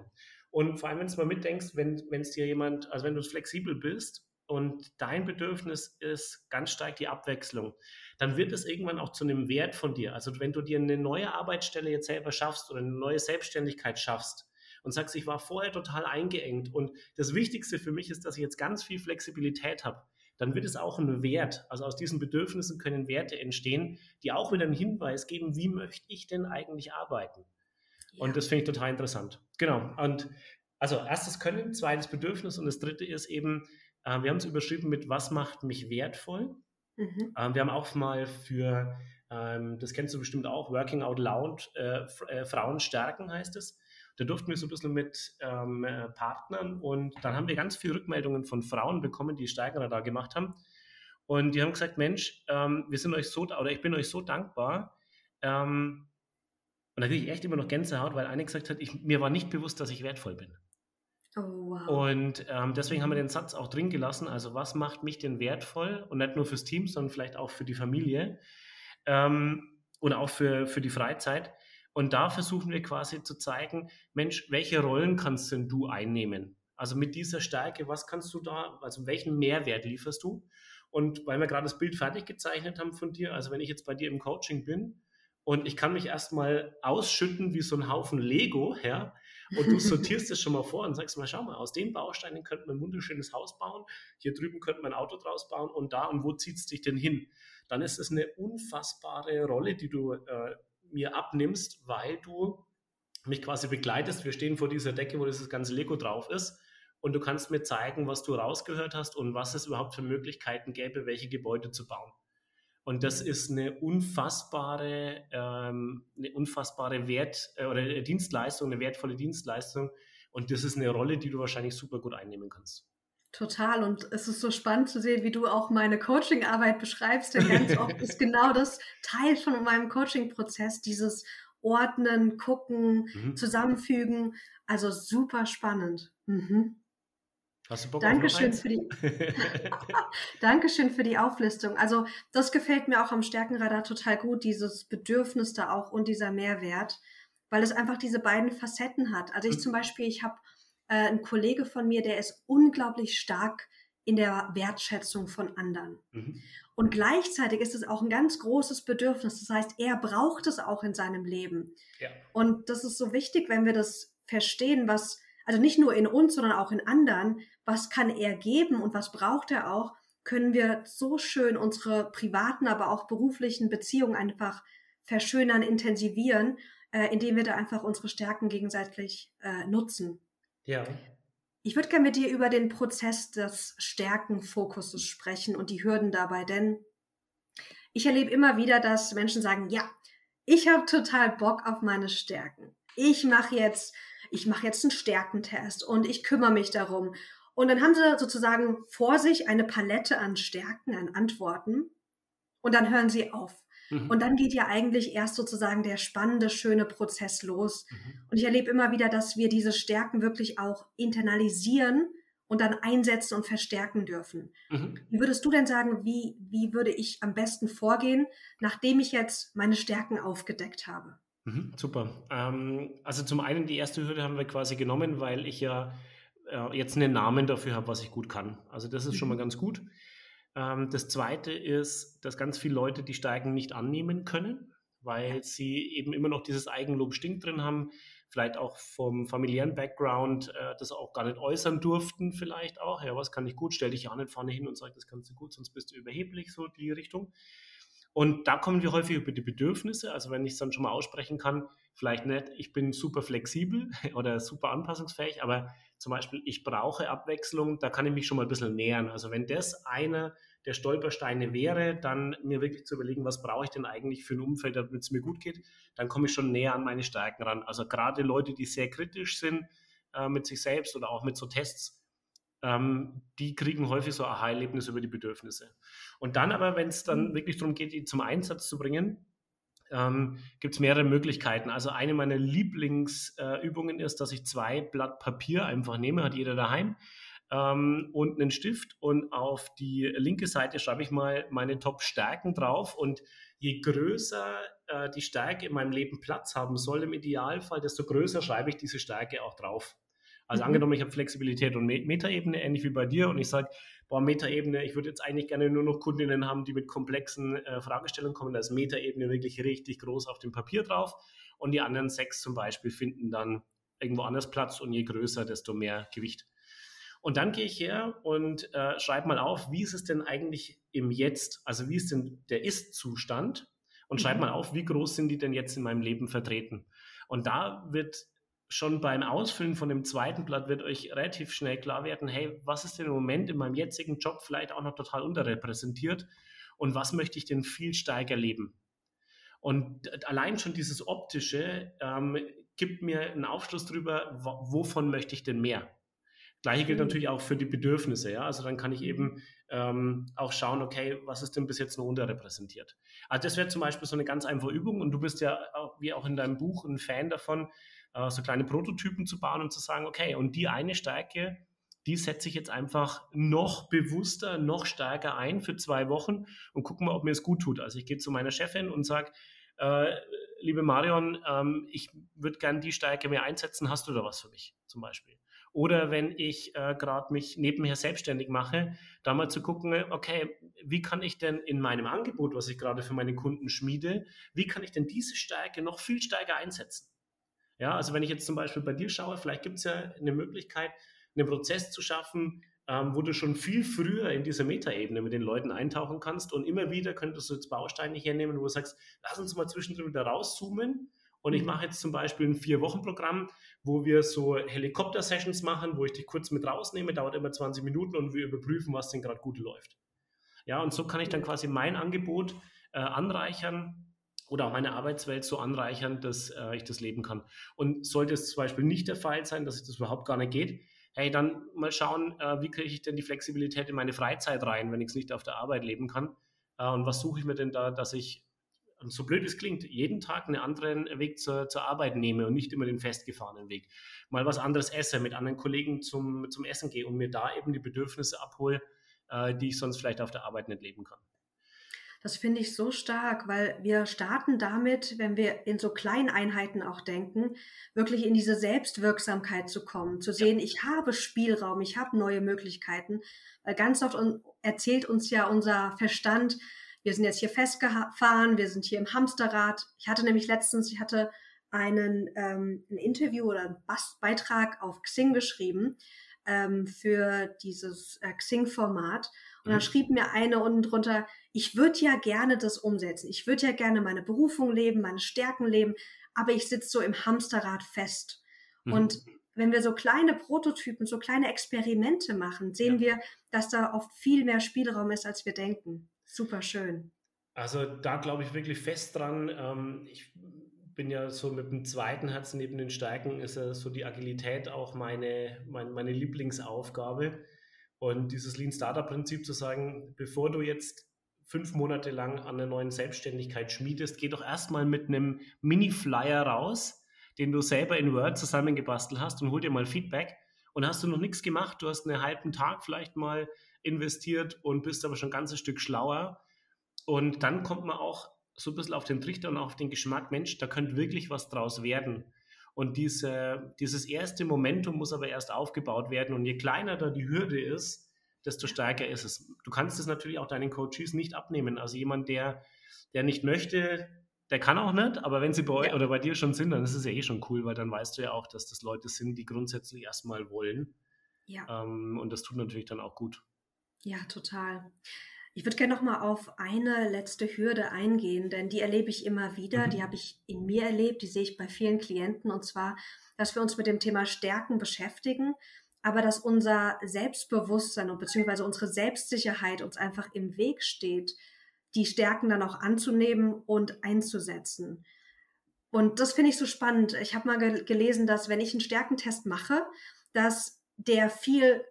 Und vor allem, wenn du mal mitdenkst, wenn es dir jemand, also wenn du flexibel bist und dein Bedürfnis ist ganz stark die Abwechslung, dann wird es irgendwann auch zu einem Wert von dir. Also wenn du dir eine neue Arbeitsstelle jetzt selber schaffst oder eine neue Selbstständigkeit schaffst und sagst, ich war vorher total eingeengt und das Wichtigste für mich ist, dass ich jetzt ganz viel Flexibilität habe, dann wird es auch ein Wert. Also aus diesen Bedürfnissen können Werte entstehen, die auch wieder einen Hinweis geben, wie möchte ich denn eigentlich arbeiten? Ja. Und das finde ich total interessant. Genau. Und also erstes Können, zweites Bedürfnis und das dritte ist eben, äh, wir haben es überschrieben mit, was macht mich wertvoll? Mhm. Ähm, wir haben auch mal für, ähm, das kennst du bestimmt auch, Working Out Loud, äh, äh, Frauen stärken heißt es. Da durften wir so ein bisschen mit ähm, Partnern und dann haben wir ganz viele Rückmeldungen von Frauen bekommen, die Steigerer da gemacht haben. Und die haben gesagt, Mensch, ähm, wir sind euch so, oder ich bin euch so dankbar. Ähm, und da kriege ich echt immer noch Gänsehaut, weil eine gesagt hat, ich, mir war nicht bewusst, dass ich wertvoll bin. Oh, wow. Und ähm, deswegen haben wir den Satz auch drin gelassen. Also, was macht mich denn wertvoll? Und nicht nur fürs Team, sondern vielleicht auch für die Familie ähm, und auch für, für die Freizeit. Und da versuchen wir quasi zu zeigen, Mensch, welche Rollen kannst denn du einnehmen? Also mit dieser Stärke, was kannst du da, also welchen Mehrwert lieferst du? Und weil wir gerade das Bild fertig gezeichnet haben von dir, also wenn ich jetzt bei dir im Coaching bin und ich kann mich erstmal ausschütten wie so ein Haufen Lego, ja, und du sortierst es schon mal vor und sagst mal, schau mal, aus den Bausteinen könnte man ein wunderschönes Haus bauen, hier drüben könnte man ein Auto draus bauen und da und wo zieht es dich denn hin? Dann ist es eine unfassbare Rolle, die du äh, mir abnimmst, weil du mich quasi begleitest. Wir stehen vor dieser Decke, wo dieses ganze Lego drauf ist. Und du kannst mir zeigen, was du rausgehört hast und was es überhaupt für Möglichkeiten gäbe, welche Gebäude zu bauen. Und das ist eine unfassbare, ähm, eine unfassbare Wert äh, oder Dienstleistung, eine wertvolle Dienstleistung. Und das ist eine Rolle, die du wahrscheinlich super gut einnehmen kannst. Total. Und es ist so spannend zu sehen, wie du auch meine Coaching-Arbeit beschreibst. Denn ganz oft ist genau das Teil von meinem Coaching-Prozess, dieses Ordnen, Gucken, mhm. Zusammenfügen. Also super spannend. Mhm. Hast du Bock Dankeschön für die Dankeschön für die Auflistung. Also das gefällt mir auch am Stärkenradar total gut, dieses Bedürfnis da auch und dieser Mehrwert, weil es einfach diese beiden Facetten hat. Also ich mhm. zum Beispiel, ich habe äh, ein Kollege von mir, der ist unglaublich stark in der Wertschätzung von anderen. Mhm. Und gleichzeitig ist es auch ein ganz großes Bedürfnis. Das heißt, er braucht es auch in seinem Leben. Ja. Und das ist so wichtig, wenn wir das verstehen, was, also nicht nur in uns, sondern auch in anderen, was kann er geben und was braucht er auch, können wir so schön unsere privaten, aber auch beruflichen Beziehungen einfach verschönern, intensivieren, äh, indem wir da einfach unsere Stärken gegenseitig äh, nutzen. Ja. Ich würde gerne mit dir über den Prozess des Stärkenfokuses sprechen und die Hürden dabei, denn ich erlebe immer wieder, dass Menschen sagen, ja, ich habe total Bock auf meine Stärken. Ich mache jetzt, ich mache jetzt einen Stärkentest und ich kümmere mich darum. Und dann haben sie sozusagen vor sich eine Palette an Stärken, an Antworten und dann hören sie auf. Mhm. Und dann geht ja eigentlich erst sozusagen der spannende, schöne Prozess los. Mhm. Und ich erlebe immer wieder, dass wir diese Stärken wirklich auch internalisieren und dann einsetzen und verstärken dürfen. Mhm. Wie würdest du denn sagen, wie, wie würde ich am besten vorgehen, nachdem ich jetzt meine Stärken aufgedeckt habe? Mhm, super. Ähm, also zum einen die erste Hürde haben wir quasi genommen, weil ich ja äh, jetzt einen Namen dafür habe, was ich gut kann. Also das ist schon mal mhm. ganz gut. Ähm, das Zweite ist, dass ganz viele Leute die Steigen nicht annehmen können, weil sie eben immer noch dieses Eigenlob stinkt drin haben, vielleicht auch vom familiären Background äh, das auch gar nicht äußern durften, vielleicht auch. Ja, was kann ich gut? Stell dich ja nicht vorne hin und sag, das kannst du gut, sonst bist du überheblich, so die Richtung. Und da kommen wir häufig über die Bedürfnisse. Also wenn ich es dann schon mal aussprechen kann, vielleicht nicht, ich bin super flexibel oder super anpassungsfähig, aber zum Beispiel, ich brauche Abwechslung, da kann ich mich schon mal ein bisschen nähern. Also wenn das einer der Stolpersteine wäre, dann mir wirklich zu überlegen, was brauche ich denn eigentlich für ein Umfeld, damit es mir gut geht, dann komme ich schon näher an meine Stärken ran. Also gerade Leute, die sehr kritisch sind äh, mit sich selbst oder auch mit so Tests, ähm, die kriegen häufig so Aha-Erlebnisse über die Bedürfnisse. Und dann aber, wenn es dann mhm. wirklich darum geht, die zum Einsatz zu bringen, ähm, gibt es mehrere Möglichkeiten. Also eine meiner Lieblingsübungen äh, ist, dass ich zwei Blatt Papier einfach nehme, hat jeder daheim, ähm, und einen Stift und auf die linke Seite schreibe ich mal meine Top-Stärken drauf und je größer äh, die Stärke in meinem Leben Platz haben soll im Idealfall, desto größer schreibe ich diese Stärke auch drauf. Also mhm. angenommen, ich habe Flexibilität und Metaebene, ähnlich wie bei dir, und ich sage, boah, Metaebene, ich würde jetzt eigentlich gerne nur noch Kundinnen haben, die mit komplexen äh, Fragestellungen kommen. Da ist Metaebene wirklich richtig groß auf dem Papier drauf. Und die anderen sechs zum Beispiel finden dann irgendwo anders Platz und je größer, desto mehr Gewicht. Und dann gehe ich her und äh, schreibe mal auf, wie ist es denn eigentlich im Jetzt? Also wie ist denn der Ist-Zustand? Und mhm. schreibe mal auf, wie groß sind die denn jetzt in meinem Leben vertreten? Und da wird schon beim Ausfüllen von dem zweiten Blatt wird euch relativ schnell klar werden, hey, was ist denn im Moment in meinem jetzigen Job vielleicht auch noch total unterrepräsentiert und was möchte ich denn viel stärker leben? Und allein schon dieses Optische ähm, gibt mir einen Aufschluss darüber, wovon möchte ich denn mehr? Gleiche gilt natürlich auch für die Bedürfnisse, ja. Also dann kann ich eben ähm, auch schauen, okay, was ist denn bis jetzt noch unterrepräsentiert. Also das wäre zum Beispiel so eine ganz einfache Übung und du bist ja auch, wie auch in deinem Buch ein Fan davon, äh, so kleine Prototypen zu bauen und zu sagen, okay, und die eine Stärke, die setze ich jetzt einfach noch bewusster, noch stärker ein für zwei Wochen und gucken mal, ob mir es gut tut. Also ich gehe zu meiner Chefin und sage, äh, liebe Marion, ähm, ich würde gerne die Stärke mehr einsetzen, hast du da was für mich zum Beispiel? Oder wenn ich äh, gerade mich nebenher selbstständig mache, da mal zu gucken, okay, wie kann ich denn in meinem Angebot, was ich gerade für meine Kunden schmiede, wie kann ich denn diese Stärke noch viel stärker einsetzen? Ja, also wenn ich jetzt zum Beispiel bei dir schaue, vielleicht gibt es ja eine Möglichkeit, einen Prozess zu schaffen, ähm, wo du schon viel früher in diese Metaebene mit den Leuten eintauchen kannst und immer wieder könntest du jetzt Bausteine hernehmen, wo du sagst, lass uns mal zwischendrin wieder rauszoomen und ich mhm. mache jetzt zum Beispiel ein Vier-Wochen-Programm, wo wir so Helikopter-Sessions machen, wo ich dich kurz mit rausnehme, dauert immer 20 Minuten und wir überprüfen, was denn gerade gut läuft. Ja, und so kann ich dann quasi mein Angebot äh, anreichern oder auch meine Arbeitswelt so anreichern, dass äh, ich das leben kann. Und sollte es zum Beispiel nicht der Fall sein, dass es das überhaupt gar nicht geht, hey, dann mal schauen, äh, wie kriege ich denn die Flexibilität in meine Freizeit rein, wenn ich es nicht auf der Arbeit leben kann. Äh, und was suche ich mir denn da, dass ich so blöd es klingt, jeden Tag einen anderen Weg zur, zur Arbeit nehme und nicht immer den festgefahrenen Weg. Mal was anderes esse, mit anderen Kollegen zum, zum Essen gehe und mir da eben die Bedürfnisse abhole, äh, die ich sonst vielleicht auf der Arbeit nicht leben kann. Das finde ich so stark, weil wir starten damit, wenn wir in so kleinen Einheiten auch denken, wirklich in diese Selbstwirksamkeit zu kommen, zu sehen, ja. ich habe Spielraum, ich habe neue Möglichkeiten. Weil ganz oft erzählt uns ja unser Verstand, wir sind jetzt hier festgefahren, wir sind hier im Hamsterrad. Ich hatte nämlich letztens, ich hatte einen ähm, ein Interview oder einen Beitrag auf Xing geschrieben ähm, für dieses äh, Xing-Format. Und dann mhm. schrieb mir eine unten drunter, ich würde ja gerne das umsetzen. Ich würde ja gerne meine Berufung leben, meine Stärken leben, aber ich sitze so im Hamsterrad fest. Mhm. Und wenn wir so kleine Prototypen, so kleine Experimente machen, sehen ja. wir, dass da oft viel mehr Spielraum ist, als wir denken. Super schön. Also da glaube ich wirklich fest dran. Ähm, ich bin ja so mit dem zweiten Herzen neben den Stärken ist ja so die Agilität auch meine, meine, meine Lieblingsaufgabe. Und dieses Lean Startup Prinzip zu sagen, bevor du jetzt fünf Monate lang an einer neuen Selbstständigkeit schmiedest, geh doch erstmal mit einem Mini-Flyer raus, den du selber in Word zusammengebastelt hast und hol dir mal Feedback. Und hast du noch nichts gemacht, du hast einen halben Tag vielleicht mal investiert und bist aber schon ein ganzes Stück schlauer. Und dann kommt man auch so ein bisschen auf den Trichter und auf den Geschmack, Mensch, da könnte wirklich was draus werden. Und diese, dieses erste Momentum muss aber erst aufgebaut werden. Und je kleiner da die Hürde ist, desto stärker ist es. Du kannst es natürlich auch deinen Coaches nicht abnehmen. Also jemand, der, der nicht möchte, der kann auch nicht, aber wenn sie bei euch oder bei dir schon sind, dann ist es ja eh schon cool, weil dann weißt du ja auch, dass das Leute sind, die grundsätzlich erstmal wollen. Ja. Ähm, und das tut natürlich dann auch gut. Ja, total. Ich würde gerne noch mal auf eine letzte Hürde eingehen, denn die erlebe ich immer wieder. Mhm. Die habe ich in mir erlebt, die sehe ich bei vielen Klienten und zwar, dass wir uns mit dem Thema Stärken beschäftigen, aber dass unser Selbstbewusstsein und beziehungsweise unsere Selbstsicherheit uns einfach im Weg steht, die Stärken dann auch anzunehmen und einzusetzen. Und das finde ich so spannend. Ich habe mal ge gelesen, dass wenn ich einen Stärkentest mache, dass der viel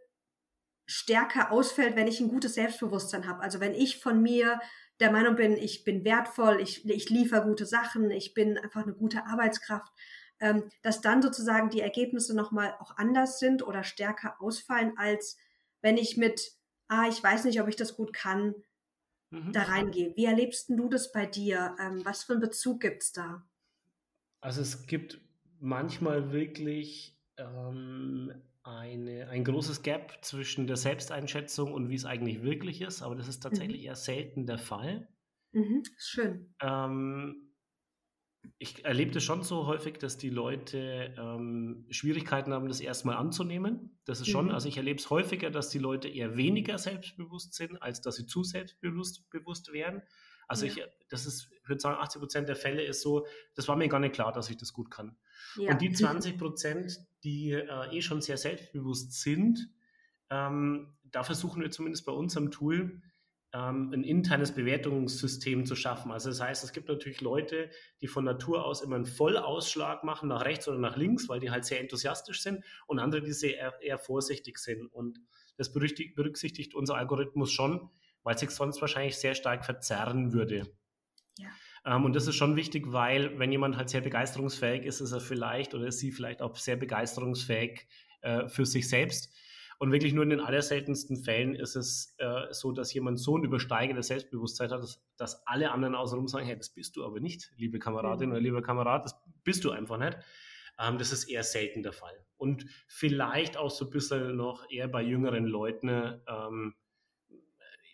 stärker ausfällt, wenn ich ein gutes Selbstbewusstsein habe. Also wenn ich von mir der Meinung bin, ich bin wertvoll, ich, ich liefere gute Sachen, ich bin einfach eine gute Arbeitskraft, ähm, dass dann sozusagen die Ergebnisse nochmal auch anders sind oder stärker ausfallen, als wenn ich mit, ah, ich weiß nicht, ob ich das gut kann, mhm. da reingehe. Wie erlebst du das bei dir? Ähm, was für einen Bezug gibt es da? Also es gibt manchmal wirklich ähm, eine, ein großes Gap zwischen der Selbsteinschätzung und wie es eigentlich wirklich ist, aber das ist mhm. tatsächlich mhm. eher selten der Fall. Mhm, schön. Ähm, ich erlebe das schon so häufig, dass die Leute ähm, Schwierigkeiten haben, das erstmal anzunehmen. Das ist schon, mhm. also ich erlebe es häufiger, dass die Leute eher weniger selbstbewusst sind, als dass sie zu selbstbewusst bewusst werden. Also ja. ich, das ist, ich würde sagen, 80 Prozent der Fälle ist so, das war mir gar nicht klar, dass ich das gut kann. Ja. Und die 20 Prozent, die äh, eh schon sehr selbstbewusst sind, ähm, da versuchen wir zumindest bei unserem Tool, ähm, ein internes Bewertungssystem zu schaffen. Also das heißt, es gibt natürlich Leute, die von Natur aus immer einen Vollausschlag machen, nach rechts oder nach links, weil die halt sehr enthusiastisch sind und andere, die sehr eher, vorsichtig sind. Und das berücksichtigt unser Algorithmus schon, weil sich sonst wahrscheinlich sehr stark verzerren würde. Ja. Ähm, und das ist schon wichtig, weil wenn jemand halt sehr begeisterungsfähig ist, ist er vielleicht oder ist sie vielleicht auch sehr begeisterungsfähig äh, für sich selbst. Und wirklich nur in den allerseltensten Fällen ist es äh, so, dass jemand so ein übersteigendes Selbstbewusstsein hat, dass, dass alle anderen außenrum sagen, hey, das bist du aber nicht, liebe Kameradin mhm. oder lieber Kamerad, das bist du einfach nicht. Ähm, das ist eher selten der Fall. Und vielleicht auch so ein bisschen noch eher bei jüngeren Leuten, ähm,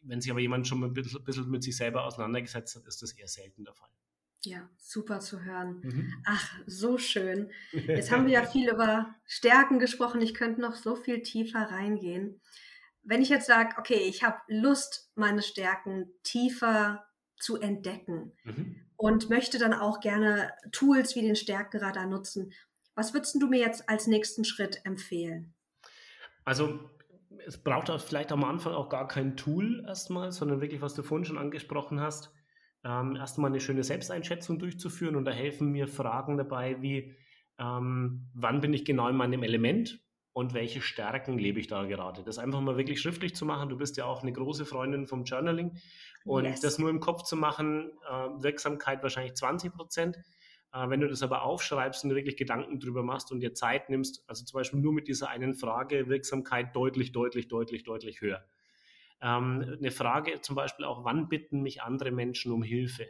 wenn sich aber jemand schon ein bisschen, bisschen mit sich selber auseinandergesetzt hat, ist das eher selten der Fall. Ja, super zu hören. Mhm. Ach, so schön. Jetzt haben wir ja viel über Stärken gesprochen. Ich könnte noch so viel tiefer reingehen. Wenn ich jetzt sage, okay, ich habe Lust, meine Stärken tiefer zu entdecken mhm. und möchte dann auch gerne Tools wie den Stärkenradar nutzen, was würdest du mir jetzt als nächsten Schritt empfehlen? Also es braucht auch vielleicht am Anfang auch gar kein Tool erstmal, sondern wirklich, was du vorhin schon angesprochen hast, ähm, erstmal eine schöne Selbsteinschätzung durchzuführen und da helfen mir Fragen dabei wie, ähm, wann bin ich genau in meinem Element und welche Stärken lebe ich da gerade. Das einfach mal wirklich schriftlich zu machen. Du bist ja auch eine große Freundin vom Journaling und yes. das nur im Kopf zu machen, äh, Wirksamkeit wahrscheinlich 20 Prozent. Äh, wenn du das aber aufschreibst und wirklich Gedanken drüber machst und dir Zeit nimmst, also zum Beispiel nur mit dieser einen Frage, Wirksamkeit deutlich, deutlich, deutlich, deutlich höher. Ähm, eine Frage zum Beispiel auch, wann bitten mich andere Menschen um Hilfe?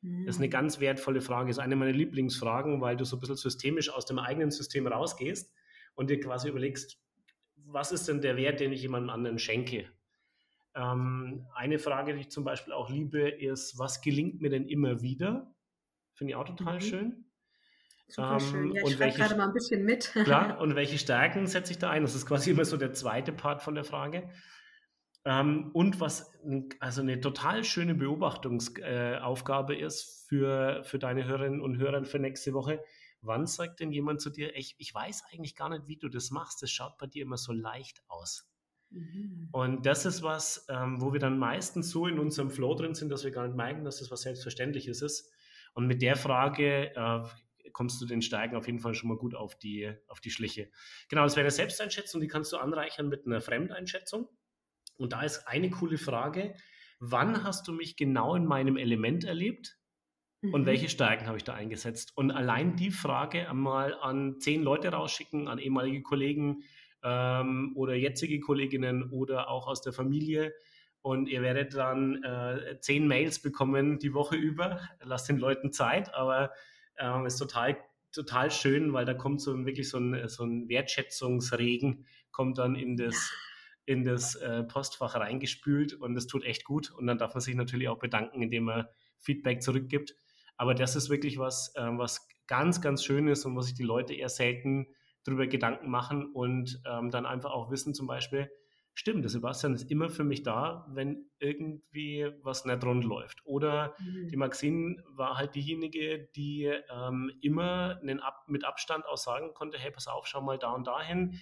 Das ist eine hm. ganz wertvolle Frage, das ist eine meiner Lieblingsfragen, weil du so ein bisschen systemisch aus dem eigenen System rausgehst und dir quasi überlegst, was ist denn der Wert, den ich jemandem anderen schenke? Ähm, eine Frage, die ich zum Beispiel auch liebe, ist, was gelingt mir denn immer wieder? Finde ich auch total mhm. schön. Super ähm, schön. Ja, ich schreibe gerade mal ein bisschen mit. klar, und welche Stärken setze ich da ein? Das ist quasi immer so der zweite Part von der Frage. Ähm, und was also eine total schöne Beobachtungsaufgabe äh, ist für, für deine Hörerinnen und Hörer für nächste Woche. Wann sagt denn jemand zu dir, ich, ich weiß eigentlich gar nicht, wie du das machst, das schaut bei dir immer so leicht aus. Mhm. Und das ist was, ähm, wo wir dann meistens so in unserem Flow drin sind, dass wir gar nicht merken, dass das was Selbstverständliches ist. Und mit der Frage äh, kommst du den Steigen auf jeden Fall schon mal gut auf die, auf die Schliche. Genau, das wäre eine Selbsteinschätzung, die kannst du anreichern mit einer Fremdeinschätzung. Und da ist eine coole Frage, wann hast du mich genau in meinem Element erlebt? Und mhm. welche Stärken habe ich da eingesetzt? Und allein die Frage einmal an zehn Leute rausschicken, an ehemalige Kollegen ähm, oder jetzige Kolleginnen oder auch aus der Familie. Und ihr werdet dann äh, zehn Mails bekommen die Woche über. Lasst den Leuten Zeit, aber es ähm, ist total, total schön, weil da kommt so ein, wirklich so ein, so ein Wertschätzungsregen, kommt dann in das in das äh, Postfach reingespült und es tut echt gut. Und dann darf man sich natürlich auch bedanken, indem man Feedback zurückgibt. Aber das ist wirklich was, äh, was ganz, ganz schön ist und wo sich die Leute eher selten darüber Gedanken machen und ähm, dann einfach auch wissen, zum Beispiel, stimmt, der Sebastian ist immer für mich da, wenn irgendwie was nicht rund läuft. Oder mhm. die Maxine war halt diejenige, die ähm, immer Ab mit Abstand auch sagen konnte, hey, pass auf, schau mal da und dahin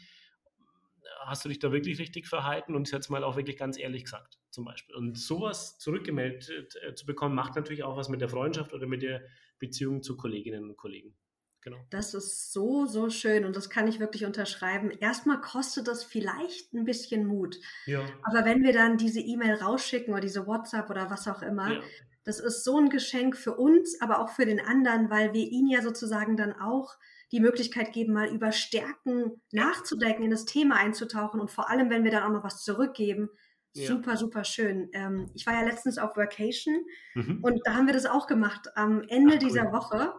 hast du dich da wirklich richtig verhalten und jetzt mal auch wirklich ganz ehrlich gesagt, zum Beispiel. Und sowas zurückgemeldet äh, zu bekommen, macht natürlich auch was mit der Freundschaft oder mit der Beziehung zu Kolleginnen und Kollegen. Genau. Das ist so, so schön und das kann ich wirklich unterschreiben. Erstmal kostet das vielleicht ein bisschen Mut. Ja. Aber wenn wir dann diese E-Mail rausschicken oder diese WhatsApp oder was auch immer, ja. das ist so ein Geschenk für uns, aber auch für den anderen, weil wir ihn ja sozusagen dann auch die Möglichkeit geben, mal über Stärken nachzudenken, in das Thema einzutauchen und vor allem, wenn wir dann auch noch was zurückgeben, ja. super, super schön. Ähm, ich war ja letztens auf Vacation mhm. und da haben wir das auch gemacht. Am Ende Ach, dieser cool. Woche,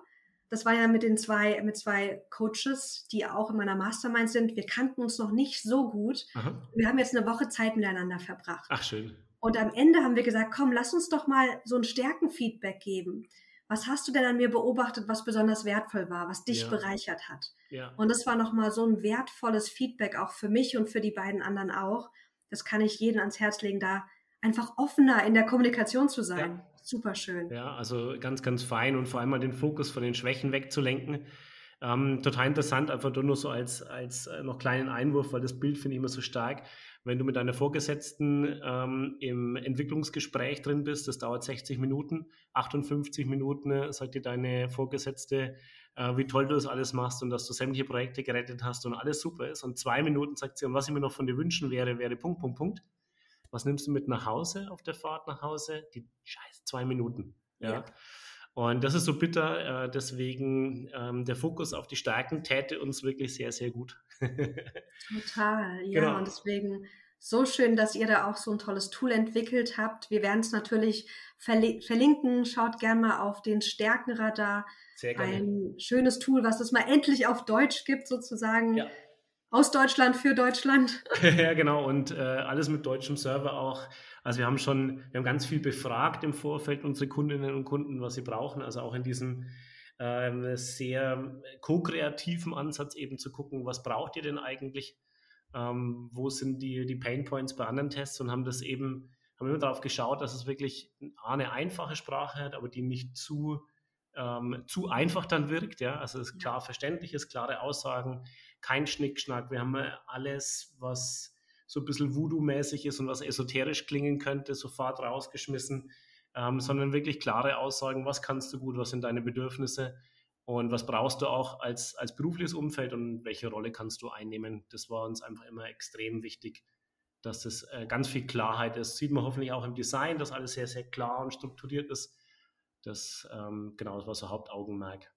das war ja mit den zwei, mit zwei Coaches, die auch in meiner Mastermind sind. Wir kannten uns noch nicht so gut. Aha. Wir haben jetzt eine Woche Zeit miteinander verbracht. Ach, schön. Und am Ende haben wir gesagt, komm, lass uns doch mal so ein Stärkenfeedback geben was hast du denn an mir beobachtet, was besonders wertvoll war, was dich ja. bereichert hat? Ja. Und das war nochmal so ein wertvolles Feedback auch für mich und für die beiden anderen auch. Das kann ich jedem ans Herz legen, da einfach offener in der Kommunikation zu sein. Ja. Super schön. Ja, also ganz, ganz fein und vor allem mal den Fokus von den Schwächen wegzulenken. Ähm, total interessant, einfach nur so als, als äh, noch kleinen Einwurf, weil das Bild finde ich immer so stark. Wenn du mit deiner Vorgesetzten ähm, im Entwicklungsgespräch drin bist, das dauert 60 Minuten, 58 Minuten, äh, sagt dir deine Vorgesetzte, äh, wie toll du das alles machst und dass du sämtliche Projekte gerettet hast und alles super ist. Und zwei Minuten sagt sie, und was ich mir noch von dir wünschen wäre, wäre Punkt, Punkt, Punkt. Was nimmst du mit nach Hause auf der Fahrt nach Hause? Die scheiß zwei Minuten. ja. ja. Und das ist so bitter, äh, deswegen ähm, der Fokus auf die Stärken täte uns wirklich sehr, sehr gut. Total, ja. Genau. Und deswegen so schön, dass ihr da auch so ein tolles Tool entwickelt habt. Wir werden es natürlich verlinken. Schaut gerne mal auf den Stärkenradar. Sehr gerne. Ein schönes Tool, was es mal endlich auf Deutsch gibt, sozusagen. Ja. Aus Deutschland für Deutschland. ja, genau. Und äh, alles mit deutschem Server auch. Also wir haben schon, wir haben ganz viel befragt im Vorfeld unsere Kundinnen und Kunden, was sie brauchen. Also auch in diesem ähm, sehr ko-kreativen Ansatz eben zu gucken, was braucht ihr denn eigentlich? Ähm, wo sind die, die Pain Points bei anderen Tests und haben das eben, haben immer darauf geschaut, dass es wirklich eine einfache Sprache hat, aber die nicht zu, ähm, zu einfach dann wirkt. Ja? Also es ist klar verständlich ist, klare Aussagen, kein Schnickschnack. Wir haben alles, was so ein bisschen Voodoo-mäßig ist und was esoterisch klingen könnte, sofort rausgeschmissen, ähm, sondern wirklich klare Aussagen, was kannst du gut, was sind deine Bedürfnisse und was brauchst du auch als, als berufliches Umfeld und welche Rolle kannst du einnehmen. Das war uns einfach immer extrem wichtig, dass das äh, ganz viel Klarheit ist. Sieht man hoffentlich auch im Design, dass alles sehr, sehr klar und strukturiert ist. Das, ähm, genau, das war so Hauptaugenmerk.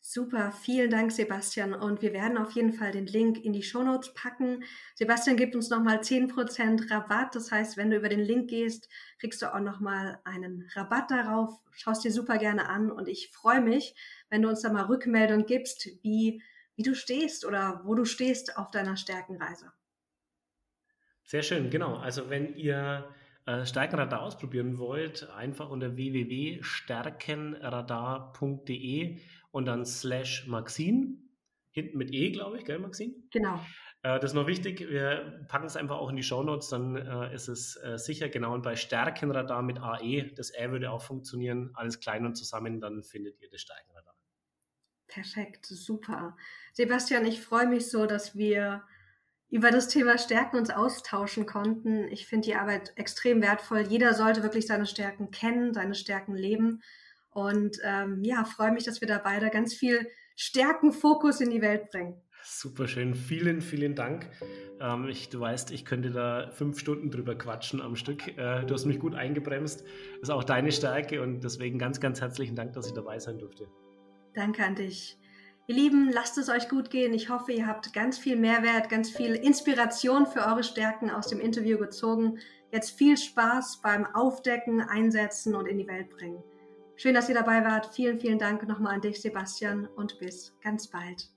Super, vielen Dank, Sebastian. Und wir werden auf jeden Fall den Link in die Shownotes packen. Sebastian gibt uns nochmal 10% Rabatt. Das heißt, wenn du über den Link gehst, kriegst du auch nochmal einen Rabatt darauf. Schaust dir super gerne an. Und ich freue mich, wenn du uns da mal Rückmeldung gibst, wie, wie du stehst oder wo du stehst auf deiner Stärkenreise. Sehr schön, genau. Also wenn ihr äh, Stärkenradar ausprobieren wollt, einfach unter www.stärkenradar.de und dann slash Maxine, hinten mit E, glaube ich, gell, Maxine? Genau. Äh, das ist noch wichtig, wir packen es einfach auch in die Shownotes, dann äh, ist es äh, sicher, genau, und bei Stärkenradar mit AE, das R würde auch funktionieren, alles klein und zusammen, dann findet ihr das Stärkenradar. Perfekt, super. Sebastian, ich freue mich so, dass wir über das Thema Stärken uns austauschen konnten. Ich finde die Arbeit extrem wertvoll. Jeder sollte wirklich seine Stärken kennen, seine Stärken leben. Und ähm, ja, freue mich, dass wir da beide ganz viel Stärkenfokus in die Welt bringen. Super schön, vielen, vielen Dank. Ähm, ich, du weißt, ich könnte da fünf Stunden drüber quatschen am Stück. Äh, du hast mich gut eingebremst. Das ist auch deine Stärke und deswegen ganz, ganz herzlichen Dank, dass ich dabei sein durfte. Danke an dich. Ihr Lieben, lasst es euch gut gehen. Ich hoffe, ihr habt ganz viel Mehrwert, ganz viel Inspiration für eure Stärken aus dem Interview gezogen. Jetzt viel Spaß beim Aufdecken, Einsetzen und in die Welt bringen. Schön, dass ihr dabei wart. Vielen, vielen Dank nochmal an dich, Sebastian, und bis ganz bald.